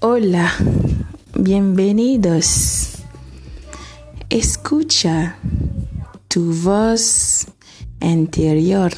Hola, bienvenidos. Escucha tu voz interior.